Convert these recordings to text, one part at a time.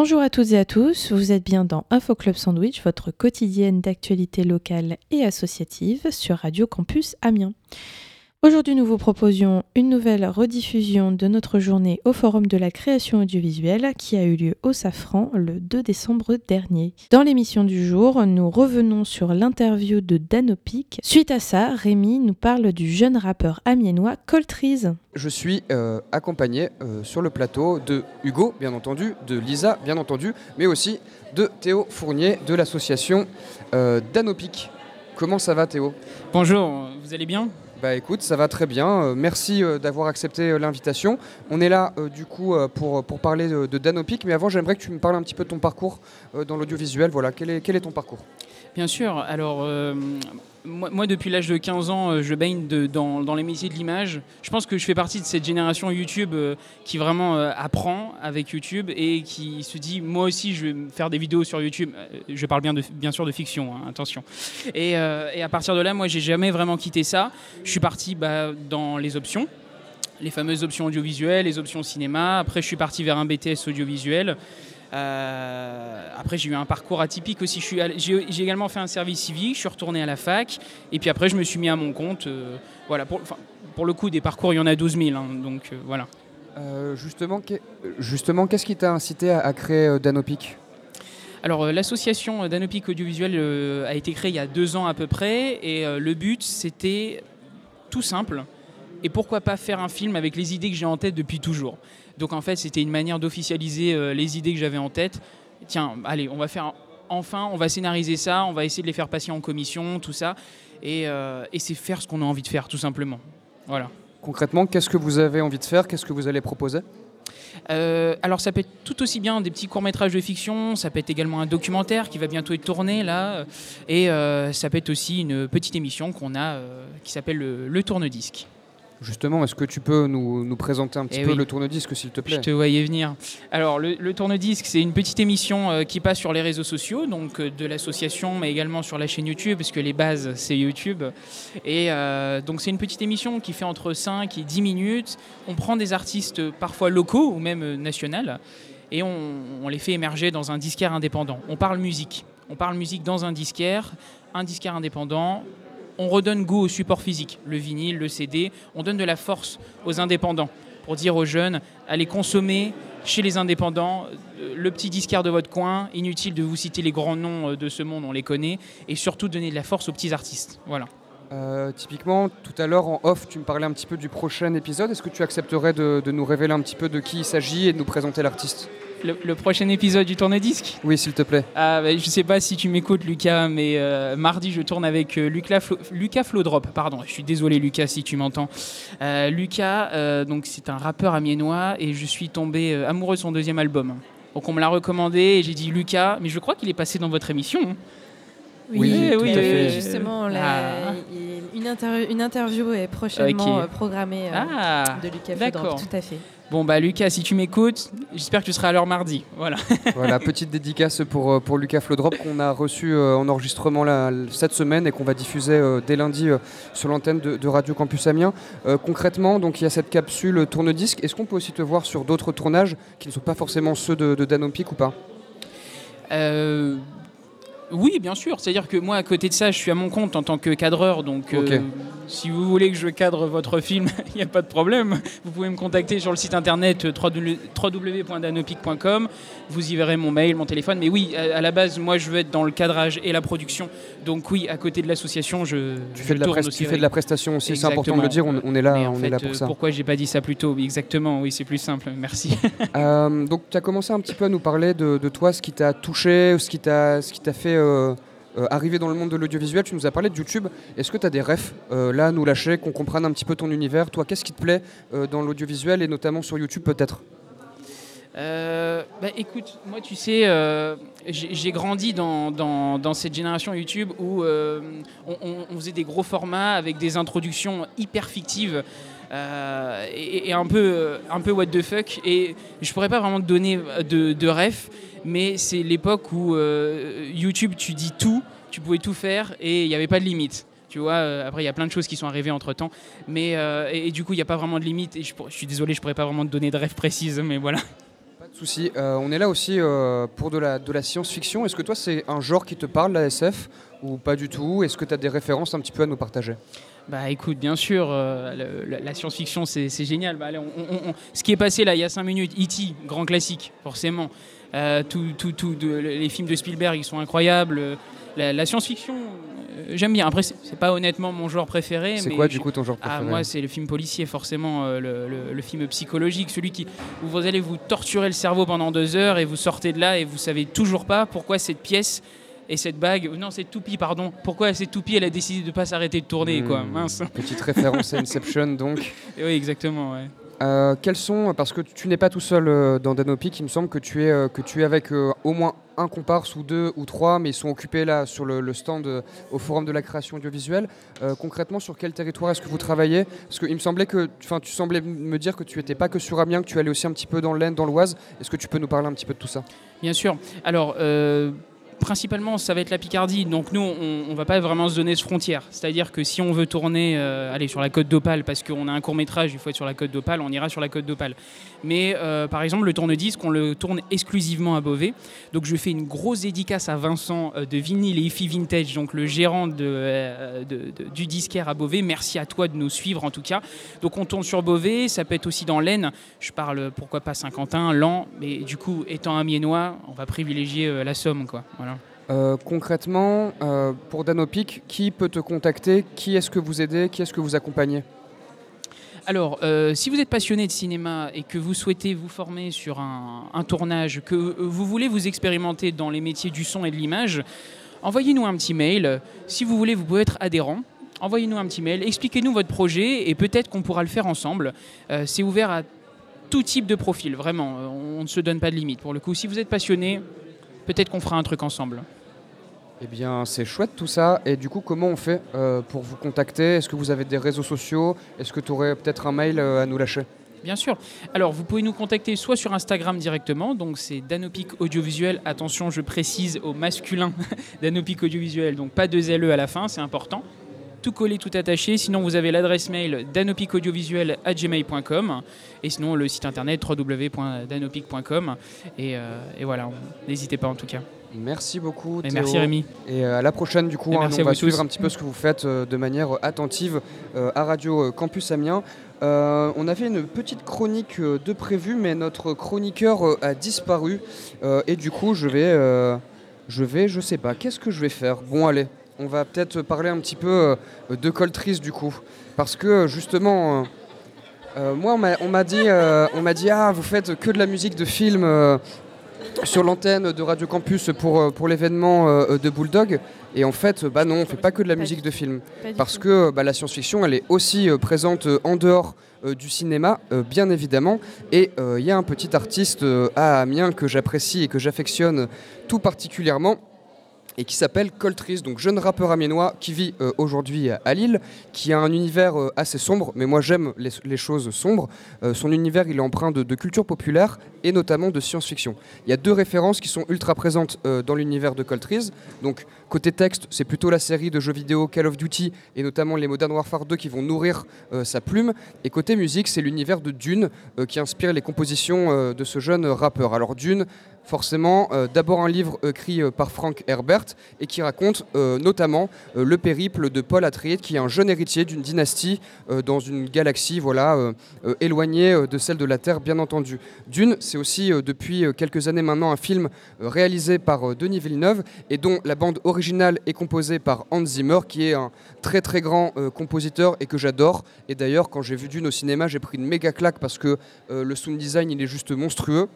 Bonjour à toutes et à tous, vous êtes bien dans Info Club Sandwich, votre quotidienne d'actualité locale et associative sur Radio Campus Amiens. Aujourd'hui, nous vous proposions une nouvelle rediffusion de notre journée au Forum de la création audiovisuelle qui a eu lieu au Safran le 2 décembre dernier. Dans l'émission du jour, nous revenons sur l'interview de Danopic. Suite à ça, Rémi nous parle du jeune rappeur amiénois Coltrees. Je suis euh, accompagné euh, sur le plateau de Hugo, bien entendu, de Lisa, bien entendu, mais aussi de Théo Fournier de l'association euh, Danopic. Comment ça va Théo? Bonjour, vous allez bien? Bah écoute, ça va très bien. Euh, merci euh, d'avoir accepté euh, l'invitation. On est là du coup pour, parler de, Danopic, mais avant j'aimerais que tu me parles un petit peu de ton parcours dans l'audiovisuel. Voilà, quel est, quel est ton parcours? Bien sûr. Alors moi, depuis l'âge de 15 ans, euh, je baigne dans, les métiers de l'image. Je pense que je fais partie de cette génération YouTube euh, qui vraiment euh, apprend avec YouTube et qui se dit, moi aussi, je vais faire des vidéos sur YouTube. Je parle bien, de, bien sûr de fiction, hein, attention. Et, à partir de là, moi, j'ai jamais vraiment quitté ça. Je suis parti bah, dans les options les fameuses options audiovisuelles, les options cinéma. Après, je suis parti vers un BTS audiovisuel. Euh, après, j'ai eu un parcours atypique aussi. J'ai également fait un service civique, je suis retourné à la fac, et puis après, je me suis mis à mon compte. Euh, voilà, pour, pour, le coup, des parcours, il y en a 12 000, hein, donc euh, voilà. justement, justement qu'est-ce qui t'a incité à, créer Danopic? Alors l'association Danopic Audiovisuel a été créée il y a deux ans à peu près et le but c'était tout simple et pourquoi pas faire un film avec les idées que j'ai en tête depuis toujours? Donc en fait, c'était une manière d'officialiser euh, les idées que j'avais en tête. Tiens, allez, on va faire enfin, on va scénariser ça, on va essayer de les faire passer en commission, tout ça, et, euh, c'est faire ce qu'on a envie de faire, tout simplement. Voilà. Concrètement, qu'est-ce que vous avez envie de faire? Qu'est-ce que vous allez proposer? Euh, alors ça peut être tout aussi bien des petits courts-métrages de fiction, ça peut être également un documentaire qui va bientôt être tourné là, et ça peut être aussi une petite émission qu'on a qui s'appelle le, le Tourne-Disque. Justement, est-ce que tu peux nous, présenter un petit eh peu le tourne-disque, s'il te plaît? Je te voyais venir. Alors, le, tourne-disque, c'est une petite émission euh, qui passe sur les réseaux sociaux, donc euh, de l'association, mais également sur la chaîne YouTube, parce que les bases, c'est YouTube. Et euh, donc, c'est une petite émission qui fait entre 5 et 10 minutes. On prend des artistes parfois locaux ou même nationaux et on, on les fait émerger dans un disquaire indépendant. On parle musique. On parle musique dans un disquaire, un disquaire indépendant, on redonne goût au support physique, le vinyle, le CD, on donne de la force aux indépendants pour dire aux jeunes, allez consommer chez les indépendants euh, le petit disquaire de votre coin, inutile de vous citer les grands noms euh, de ce monde, on les connaît, et surtout donner de la force aux petits artistes. Voilà. Euh, typiquement, tout à l'heure en off, tu me parlais un petit peu du prochain épisode. Est-ce que tu accepterais de, nous révéler un petit peu de qui il s'agit et de nous présenter l'artiste? Le, prochain épisode du tourne-disque Oui, s'il te plaît. Ah, bah, je sais pas si tu m'écoutes, Lucas, mais euh, mardi, je tourne avec euh, Lucas, Lucas Flodrop. Pardon, je suis désolé, Lucas, si tu m'entends. Lucas, donc c'est un rappeur amiénois et je suis tombé amoureux de son deuxième album. Donc on me l'a recommandé et j'ai dit Lucas, mais je crois qu'il est passé dans votre émission. Hein. Oui, oui, justement, ah. une, interview est prochainement euh, programmée euh, ah, de Lucas D'accord. Tout à fait. Bon, bah Lucas, si tu m'écoutes, j'espère que tu seras à l'heure mardi. Voilà. voilà, petite dédicace pour, euh, pour Lucas Flodrop qu'on a reçu en enregistrement cette semaine et qu'on va diffuser dès lundi sur l'antenne de, Radio Campus Amiens. concrètement, donc il y a cette capsule tourne-disque. Est-ce qu'on peut aussi te voir sur d'autres tournages qui ne sont pas forcément ceux de, de Danopic ou pas? Oui, bien sûr. C'est-à-dire que moi, à côté de ça, je suis à mon compte en tant que cadreur. Donc, euh, si vous voulez que je cadre votre film, il n'y a pas de problème. Vous pouvez me contacter sur le site internet euh, www.danopic.com. Vous y verrez mon mail, mon téléphone. Mais oui, à, la base, moi, je veux être dans le cadrage et la production. Donc, oui, à côté de l'association, je. Tu, fais, de la tu fais de la prestation aussi. C'est important de le dire. On, est là, on est là pour euh, ça. Pourquoi j'ai pas dit ça plus tôt? Exactement. Oui, c'est plus simple. Merci. donc, tu as commencé un petit peu à nous parler de, de toi, ce qui t'a touché, ce qui t'a fait euh, euh, arrivé dans le monde de l'audiovisuel, tu nous as parlé de YouTube. Est-ce que tu as des refs euh, là à nous lâcher, qu'on comprenne un petit peu ton univers? Toi, qu'est-ce qui te plaît dans l'audiovisuel et notamment sur YouTube peut-être? Bah, écoute, moi tu sais, j'ai grandi dans, cette génération YouTube où on, faisait des gros formats avec des introductions hyper fictives. et, un peu un peu what the fuck et je pourrais pas vraiment te donner de, de ref mais c'est l'époque où euh, YouTube, tu dis tout, tu pouvais tout faire et il n'y avait pas de limite. Tu vois, euh, après, il y a plein de choses qui sont arrivées entre temps. Mais, euh, et, du coup, il n'y a pas vraiment de limite. Et je, suis désolé, je pourrais pas vraiment te donner de rêve précise, mais voilà. Pas de Souci. on est là aussi pour de la, de la science-fiction. Est-ce que toi, c'est un genre qui te parle, la SF, ou pas du tout? Est-ce que tu as des références un petit peu à nous partager? Bah écoute, bien sûr, la, science-fiction c'est génial. Bah, ce qui est passé là il y a 5 minutes, E.T., grand classique, forcément. tout, tout, les films de Spielberg ils sont incroyables. La, science-fiction, j'aime bien. Après, c'est pas honnêtement mon genre préféré. C'est quoi du coup ton genre ah, préféré? Moi, c'est le film policier, forcément, le, le, film psychologique, celui qui où vous allez vous torturer le cerveau pendant deux heures et vous sortez de là et vous savez toujours pas pourquoi cette pièce et cette bague, non, cette toupie, pardon. Pourquoi cette toupie, elle a décidé de ne pas s'arrêter de tourner, quoi. Hmm. Mince. Petite référence à Inception, donc. oui, exactement, ouais. Euh, quels sont, parce que tu n'es pas tout seul euh, dans Danopic, il me semble que tu es, euh, que tu es avec au moins un comparse ou deux ou trois, mais ils sont occupés là sur le, stand au Forum de la création audiovisuelle. concrètement, sur quel territoire est-ce que vous travaillez? Parce qu'il me semblait que, enfin, tu semblais me dire que tu n'étais pas que sur Amiens, que tu allais aussi un petit peu dans l'Aisne, dans l'Oise. Est-ce que tu peux nous parler un petit peu de tout ça? Bien sûr. Alors, principalement, ça va être la Picardie. Donc nous, on ne va pas vraiment se donner ce frontière. C'est-à-dire que si on veut tourner euh, sur la côte d'Opale, parce qu'on a un court métrage, il faut être sur la côte d'Opale, on ira sur la côte d'Opale. Mais euh, par exemple, le tourne-disque, on le tourne exclusivement à Beauvais. Donc je fais une grosse dédicace à Vincent euh, de Vinyl et Vintage, donc le gérant de, du disquaire à Beauvais. Merci à toi de nous suivre en tout cas. Donc on tourne sur Beauvais, ça peut être aussi dans l'Aisne. Je parle pourquoi pas Saint-Quentin, Lan, mais du coup, étant un Miennois, on va privilégier la Somme. Quoi. Voilà. Euh, concrètement, euh, pour Danopic, qui peut te contacter? Qui est-ce que vous aidez? Qui est-ce que vous accompagnez? Alors, euh, si vous êtes passionné de cinéma et que vous souhaitez vous former sur un, tournage, que vous voulez vous expérimenter dans les métiers du son et de l'image, envoyez-nous un petit mail. Si vous voulez, vous pouvez être adhérent. Envoyez-nous un petit mail, expliquez-nous votre projet et peut-être qu'on pourra le faire ensemble. C'est ouvert à tout type de profil, vraiment. On ne se donne pas de limite. Pour le coup, si vous êtes passionné, peut-être qu'on fera un truc ensemble. Eh bien, c'est chouette tout ça. Et du coup, comment on fait euh, pour vous contacter? Est-ce que vous avez des réseaux sociaux? Est-ce que tu aurais peut-être un mail euh, à nous lâcher? Bien sûr. Alors, vous pouvez nous contacter soit sur Instagram directement, donc c'est Danopic Audiovisuel. Attention, je précise au masculin Danopic Audiovisuel, donc pas de LE à la fin, c'est important. Tout collé, tout attaché. Sinon, vous avez l'adresse mail danopicaudiovisuel.gmail.com et sinon le site internet www.danopic.com. Euh, et voilà, n'hésitez pas en tout cas. Merci beaucoup. Et merci Rémi. Et euh, à la prochaine du coup. Hein, on va suivre un petit peu ce que vous faites euh, de manière attentive euh, à Radio Campus Amiens. on avait une petite chronique de prévu, mais notre chroniqueur a disparu. et du coup, je vais, je vais, je sais pas, qu'est-ce que je vais faire? Bon, allez, on va peut-être parler un petit peu de Coltrice du coup, parce que justement. moi, on m'a dit, on m'a dit, ah, vous faites que de la musique de film sur l'antenne de Radio Campus pour, euh, pour l'événement euh, de Bulldog. Et en fait, bah non, on ne fait pas que de la musique de film. Parce que bah, la science-fiction, elle est aussi euh, présente en dehors du cinéma, bien évidemment. Et il y a un petit artiste à Amiens que j'apprécie et que j'affectionne tout particulièrement et qui s'appelle Coltrice, donc jeune rappeur amiénois qui vit euh, aujourd'hui à Lille, qui a un univers euh, assez sombre, mais moi j'aime les, choses sombres. Euh, son univers il est empreint de, culture populaire et notamment de science-fiction. Il y a deux références qui sont ultra présentes dans l'univers de Coltrice. Donc côté texte, c'est plutôt la série de jeux vidéo Call of Duty et notamment les Modern Warfare 2 qui vont nourrir sa plume. Et côté musique, c'est l'univers de Dune qui inspire les compositions de ce jeune rappeur. Alors Dune, forcément euh, d'abord un livre écrit euh, par Frank Herbert et qui raconte euh, notamment le périple de Paul Atreides, qui est un jeune héritier d'une dynastie dans une galaxie voilà, éloignée de celle de la Terre, bien entendu. Dune, c'est aussi depuis quelques années maintenant un film réalisé par Denis Villeneuve et dont la bande originale est composée par Hans Zimmer, qui est un très très grand compositeur et que j'adore. Et d'ailleurs, quand j'ai vu Dune au cinéma, j'ai pris une méga claque parce que le sound design, il est juste monstrueux.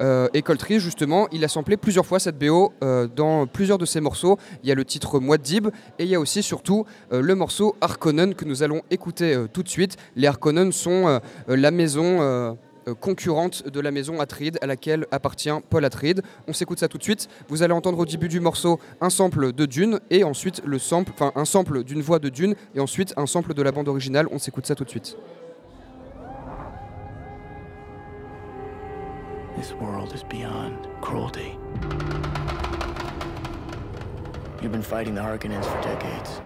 Euh, et Coltree, justement, il a samplé plusieurs fois cette BO euh, dans plusieurs de ses morceaux. Il y a le titre Dib et il y a aussi surtout euh, le morceau Harkonnen que nous allons écouter tout de suite. Les Harkonnen sont la maison concurrente de la maison Atreides à laquelle appartient Paul Atreides. On s'écoute ça tout de suite. Vous allez entendre au début du morceau un sample de Dune et ensuite un sample d'une voix de Dune et ensuite un sample de la bande originale. On s'écoute ça tout de suite. This world is beyond cruelty. You've been fighting the Harkonnens for decades.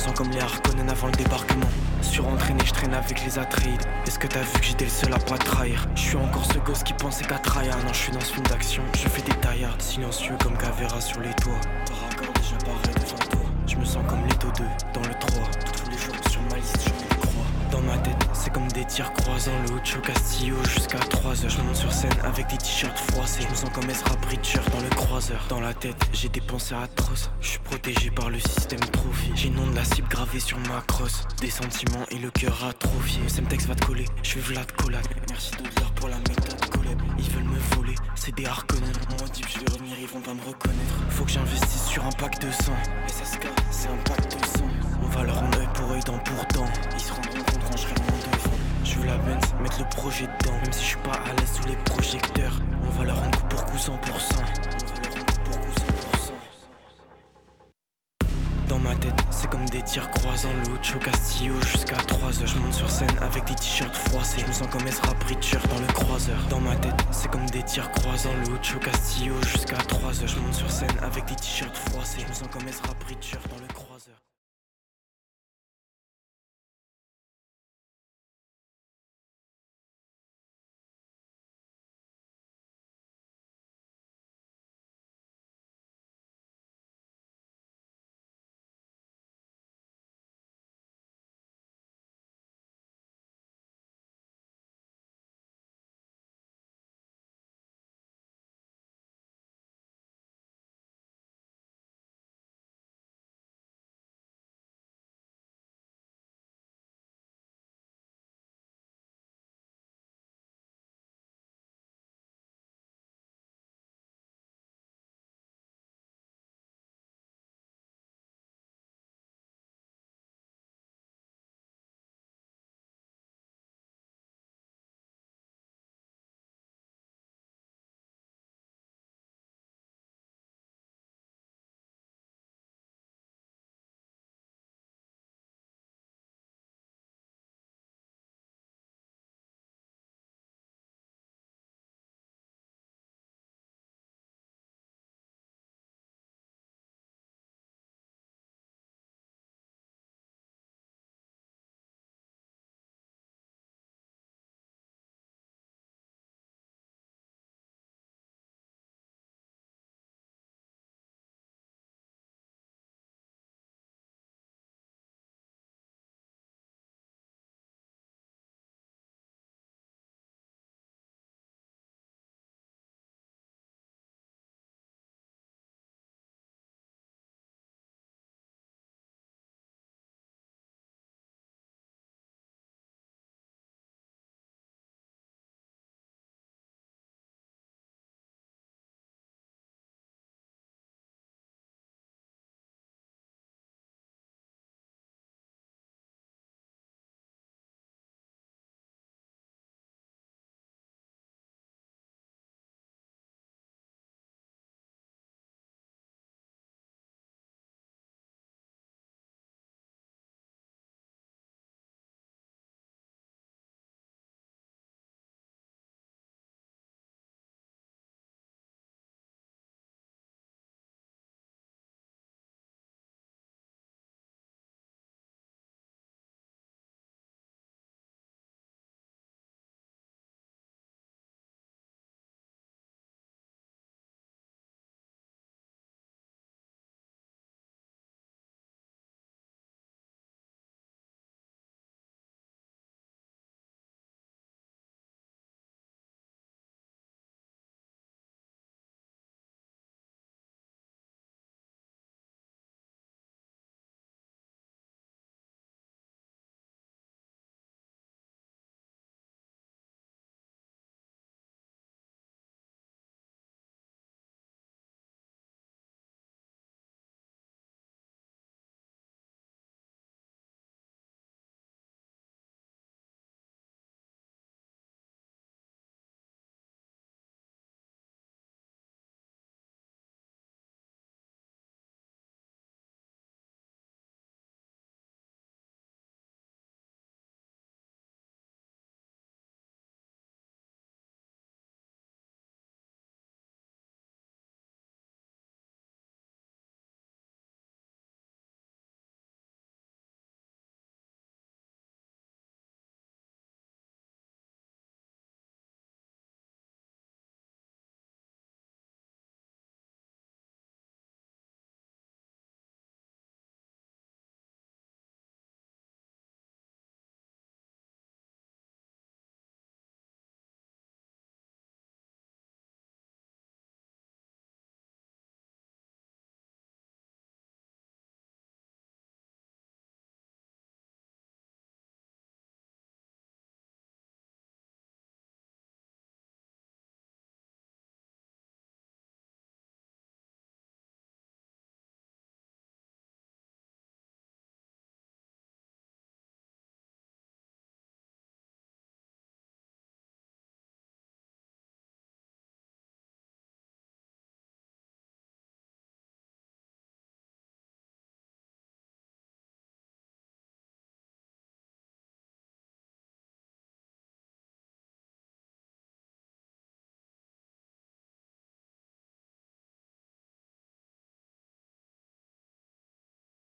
Sens comme les Harkonnen avant le débarquement. Surentraîné, je traîne avec les Atreides. Est-ce que t'as vu que j'étais le seul à pas trahir? Je suis encore ce gosse qui pensait qu'à trahir. Non, je suis dans ce film d'action. Je fais des taillards, silencieux comme Cavera sur les toits. Par accord, déjà devant toi. Je me sens comme Leto 2 dans le 3. C'est comme des tirs croisants. Le Castillo jusqu'à 3 heures. Je monte sur scène avec des t-shirts froissés. Je me sens comme Ezra Bridger dans le croiseur. Dans la tête, j'ai des pensées atroces. Je suis protégé par le système trophy. J'ai le nom de la cible gravé sur ma crosse. Des sentiments et le cœur atrophié. Semtex va te coller, je suis Vlad Collab. Merci d'auteur pour la méthode collab. Ils veulent me voler, c'est des Harkonnen. Moi dit je vais revenir, ils vont pas me reconnaître. Faut que j'investisse sur un pack de sang. SSK, c'est un pack de sang. On va leur rendre œil pour œil, dent pour dent. Ils se rendront compte quand je serai loin devant. Je veux la Benz, mettre le projet dedans. Même si je suis pas à l'aise sous les projecteurs. On va leur rendre pour coup 100%. On va leur rendre coup pour coup 100%. Dans ma tête, c'est comme des tirs croisants, le Ocho Castillo jusqu'à 3 heures. Je monte sur scène avec des t-shirts froissés. Je me sens comme Ezra Bridger dans le croiseur. Dans ma tête, c'est comme des tirs croisants, le Ocho Castillo jusqu'à 3 heures. Je monte sur scène avec des t-shirts froissés. Je me sens comme Ezra Bridger dans le croiseur.